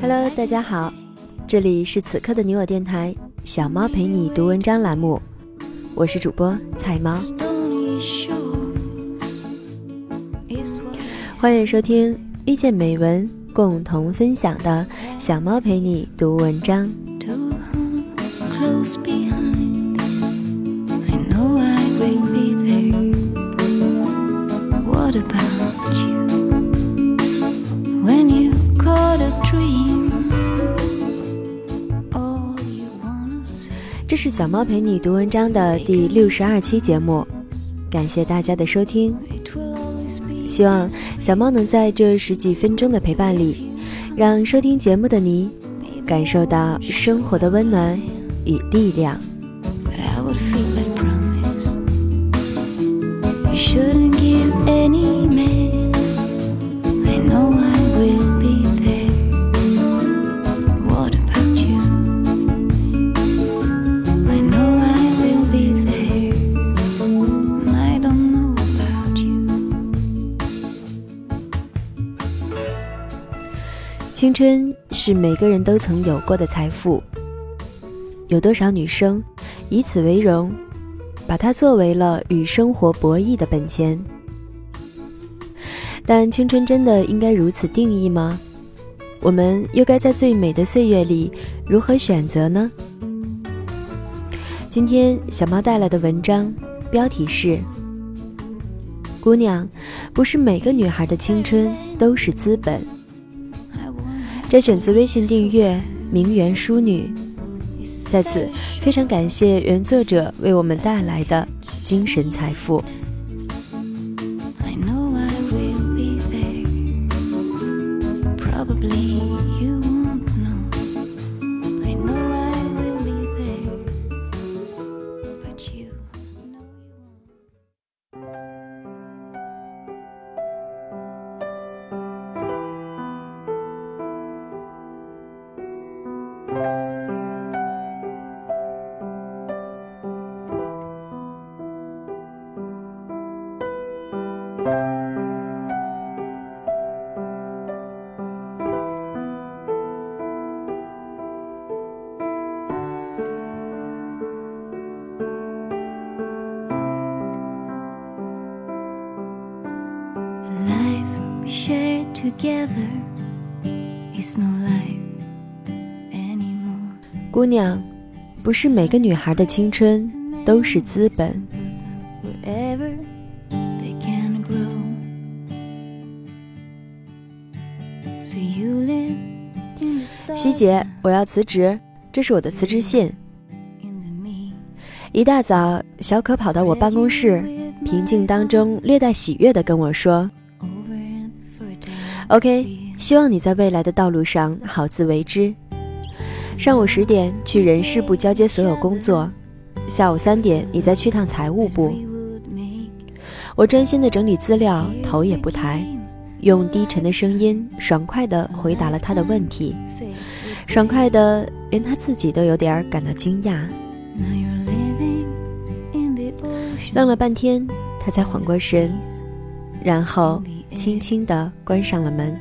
Hello，大家好，这里是此刻的你我电台，小猫陪你读文章栏目，我是主播菜猫，欢迎收听遇见美文共同分享的小猫陪你读文章。这是小猫陪你读文章的第六十二期节目，感谢大家的收听。希望小猫能在这十几分钟的陪伴里，让收听节目的你感受到生活的温暖与力量。青春是每个人都曾有过的财富，有多少女生以此为荣，把它作为了与生活博弈的本钱？但青春真的应该如此定义吗？我们又该在最美的岁月里如何选择呢？今天小猫带来的文章标题是：姑娘，不是每个女孩的青春都是资本。摘选自微信订阅名媛淑女，在此非常感谢原作者为我们带来的精神财富。姑娘，不是每个女孩的青春都是资本。希姐，我要辞职，这是我的辞职信。一大早，小可跑到我办公室，平静当中略带喜悦的跟我说。OK，希望你在未来的道路上好自为之。上午十点去人事部交接所有工作，下午三点你再去趟财务部。我专心的整理资料，头也不抬，用低沉的声音爽快的回答了他的问题，爽快的连他自己都有点感到惊讶。愣了半天，他才缓过神，然后。轻轻地关上了门。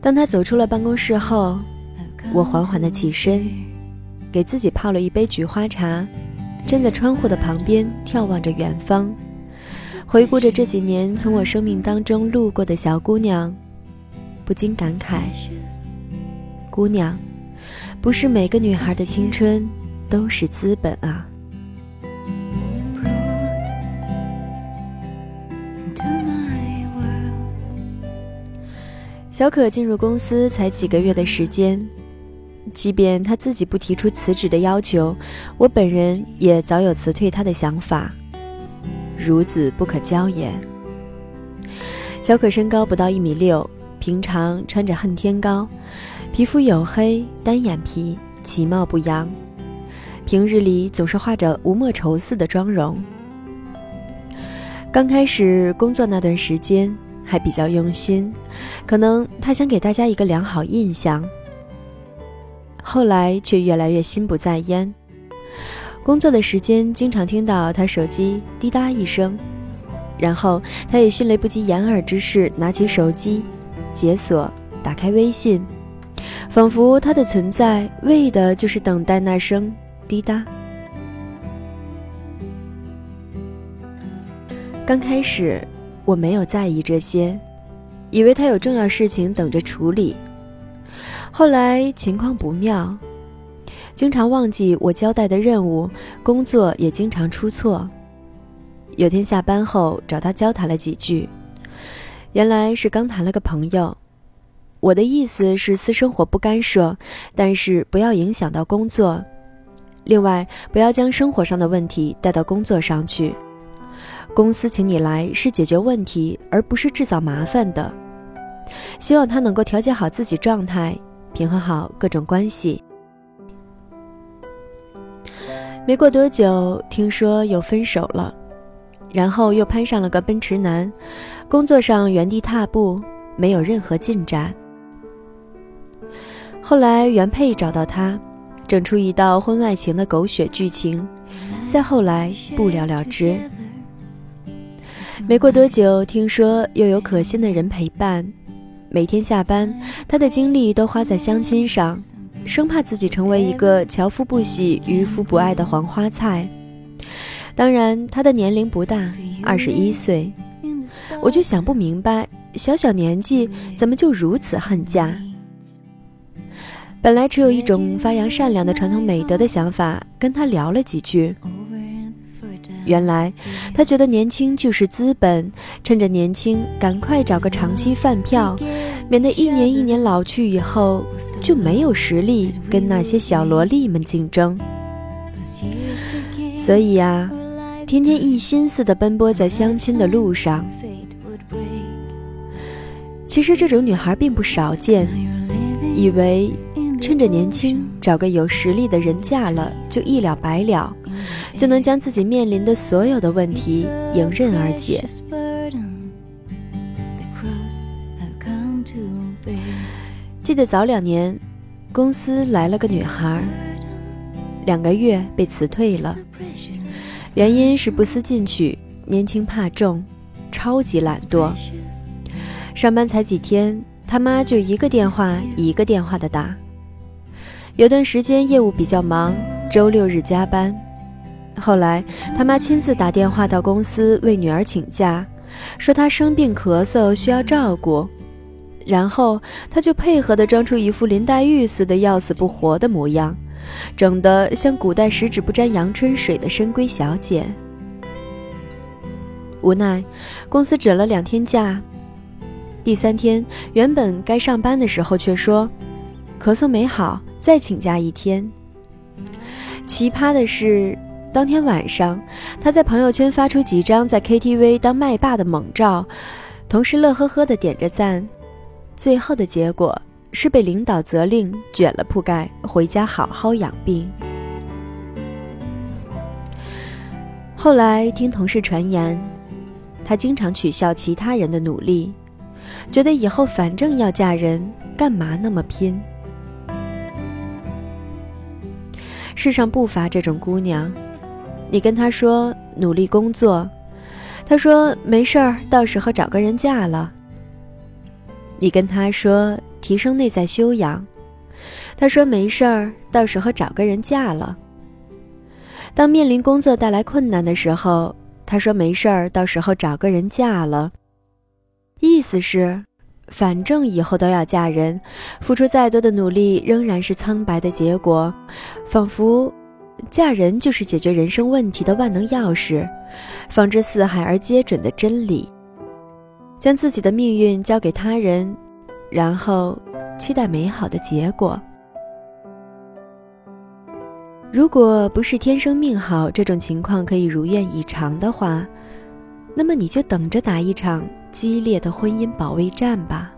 当他走出了办公室后，我缓缓地起身，给自己泡了一杯菊花茶，站在窗户的旁边眺望着远方，回顾着这几年从我生命当中路过的小姑娘，不禁感慨：姑娘，不是每个女孩的青春都是资本啊。小可进入公司才几个月的时间，即便他自己不提出辞职的要求，我本人也早有辞退他的想法。孺子不可教也。小可身高不到一米六，平常穿着恨天高，皮肤黝黑，单眼皮，其貌不扬，平日里总是画着吴莫愁似的妆容。刚开始工作那段时间。还比较用心，可能他想给大家一个良好印象。后来却越来越心不在焉，工作的时间经常听到他手机滴答一声，然后他以迅雷不及掩耳之势拿起手机，解锁，打开微信，仿佛他的存在为的就是等待那声滴答。刚开始我没有在意这些，以为他有重要事情等着处理。后来情况不妙，经常忘记我交代的任务，工作也经常出错。有天下班后找他交谈了几句，原来是刚谈了个朋友。我的意思是私生活不干涉，但是不要影响到工作。另外，不要将生活上的问题带到工作上去。公司请你来是解决问题，而不是制造麻烦的。希望他能够调节好自己状态，平衡好各种关系。没过多久，听说又分手了，然后又攀上了个奔驰男，工作上原地踏步，没有任何进展。后来原配找到他，整出一道婚外情的狗血剧情，再后来不了了之。没过多久，听说又有可心的人陪伴，每天下班，他的精力都花在相亲上，生怕自己成为一个樵夫不喜、渔夫不爱的黄花菜。当然，他的年龄不大，二十一岁，我就想不明白，小小年纪怎么就如此恨嫁？本来只有一种发扬善良的传统美德的想法，跟他聊了几句。原来，他觉得年轻就是资本，趁着年轻赶快找个长期饭票，免得一年一年老去以后就没有实力跟那些小萝莉们竞争。所以啊，天天一心思的奔波在相亲的路上。其实这种女孩并不少见，以为趁着年轻找个有实力的人嫁了就一了百了。就能将自己面临的所有的问题迎刃而解。记得早两年，公司来了个女孩，两个月被辞退了，原因是不思进取，年轻怕重，超级懒惰。上班才几天，他妈就一个电话一个电话的打。有段时间业务比较忙，周六日加班。后来，他妈亲自打电话到公司为女儿请假，说她生病咳嗽需要照顾，然后他就配合的装出一副林黛玉似的要死不活的模样，整得像古代十指不沾阳春水的深闺小姐。无奈，公司整了两天假，第三天原本该上班的时候却说，咳嗽没好，再请假一天。奇葩的是。当天晚上，他在朋友圈发出几张在 KTV 当麦霸的猛照，同事乐呵呵的点着赞。最后的结果是被领导责令卷了铺盖回家好好养病。后来听同事传言，他经常取笑其他人的努力，觉得以后反正要嫁人，干嘛那么拼？世上不乏这种姑娘。你跟他说努力工作，他说没事儿，到时候找个人嫁了。你跟他说提升内在修养，他说没事儿，到时候找个人嫁了。当面临工作带来困难的时候，他说没事儿，到时候找个人嫁了。意思是，反正以后都要嫁人，付出再多的努力仍然是苍白的结果，仿佛。嫁人就是解决人生问题的万能钥匙，放之四海而皆准的真理。将自己的命运交给他人，然后期待美好的结果。如果不是天生命好，这种情况可以如愿以偿的话，那么你就等着打一场激烈的婚姻保卫战吧。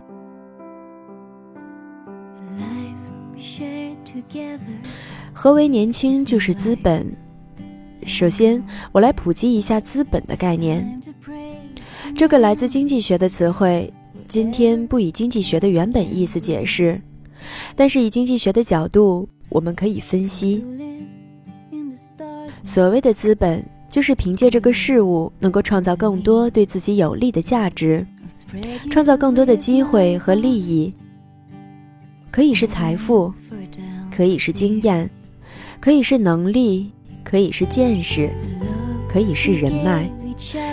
何为年轻就是资本？首先，我来普及一下资本的概念。这个来自经济学的词汇，今天不以经济学的原本意思解释，但是以经济学的角度，我们可以分析。所谓的资本，就是凭借这个事物能够创造更多对自己有利的价值，创造更多的机会和利益。可以是财富，可以是经验，可以是能力，可以是见识，可以是人脉，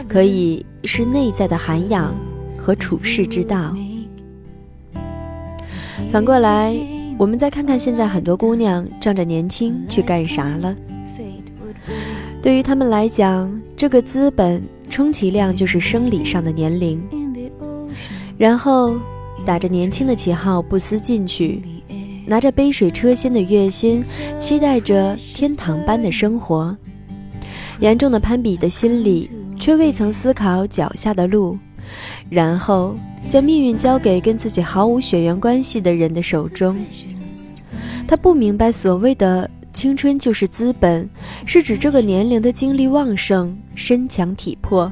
可以是内在的涵养和处世之道。反过来，我们再看看现在很多姑娘仗着年轻去干啥了？对于他们来讲，这个资本充其量就是生理上的年龄，然后打着年轻的旗号不思进取，拿着杯水车薪的月薪，期待着天堂般的生活，严重的攀比的心理，却未曾思考脚下的路，然后将命运交给跟自己毫无血缘关系的人的手中。他不明白所谓的。青春就是资本，是指这个年龄的精力旺盛、身强体魄，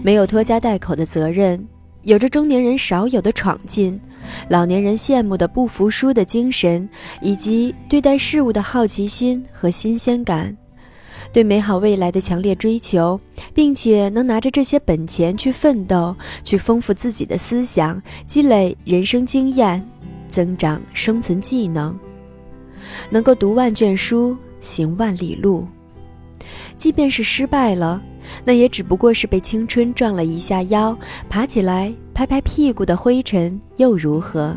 没有拖家带口的责任，有着中年人少有的闯劲，老年人羡慕的不服输的精神，以及对待事物的好奇心和新鲜感，对美好未来的强烈追求，并且能拿着这些本钱去奋斗，去丰富自己的思想，积累人生经验，增长生存技能。能够读万卷书，行万里路，即便是失败了，那也只不过是被青春撞了一下腰，爬起来拍拍屁股的灰尘又如何？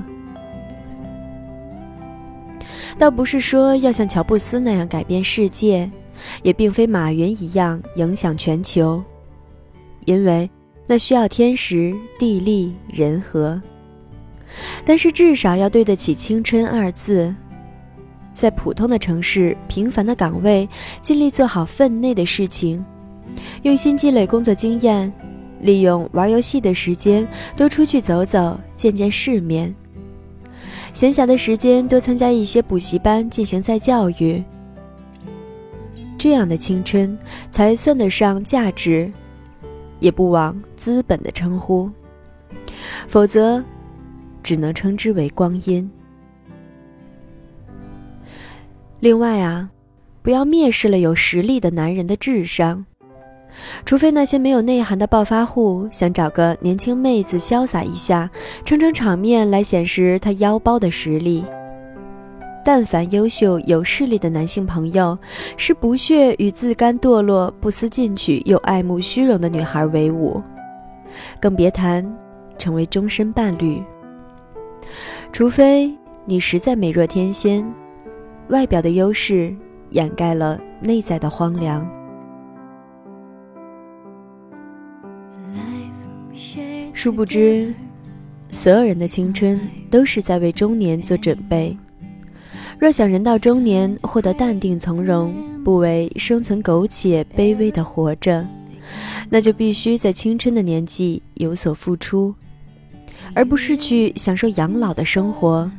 倒不是说要像乔布斯那样改变世界，也并非马云一样影响全球，因为那需要天时地利人和。但是至少要对得起“青春”二字。在普通的城市、平凡的岗位，尽力做好分内的事情，用心积累工作经验，利用玩游戏的时间多出去走走，见见世面。闲暇的时间多参加一些补习班进行再教育。这样的青春才算得上价值，也不枉资本的称呼，否则，只能称之为光阴。另外啊，不要蔑视了有实力的男人的智商，除非那些没有内涵的暴发户想找个年轻妹子潇洒一下，撑撑场面来显示他腰包的实力。但凡优秀有势力的男性朋友，是不屑与自甘堕落、不思进取又爱慕虚荣的女孩为伍，更别谈成为终身伴侣。除非你实在美若天仙。外表的优势掩盖了内在的荒凉。殊不知，所有人的青春都是在为中年做准备。若想人到中年获得淡定从容，不为生存苟且卑微的活着，那就必须在青春的年纪有所付出，而不是去享受养老的生活。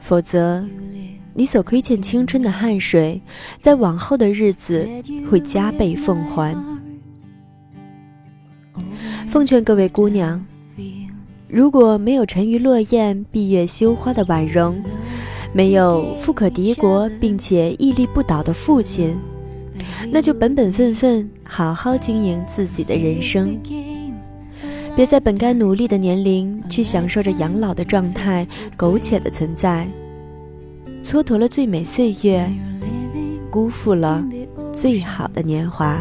否则。你所亏欠青春的汗水，在往后的日子会加倍奉还。奉劝各位姑娘，如果没有沉鱼落雁、闭月羞花的婉容，没有富可敌国并且屹立不倒的父亲，那就本本分分好好经营自己的人生，别在本该努力的年龄去享受着养老的状态、苟且的存在。蹉跎了最美岁月，辜负了最好的年华。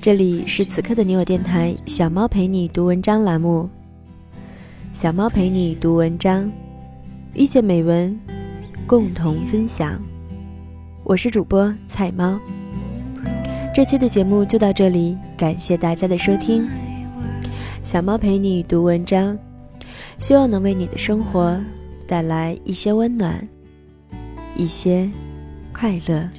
这里是此刻的你我电台，小猫陪你读文章栏目。小猫陪你读文章。遇见美文，共同分享。我是主播菜猫。这期的节目就到这里，感谢大家的收听。小猫陪你读文章，希望能为你的生活带来一些温暖，一些快乐。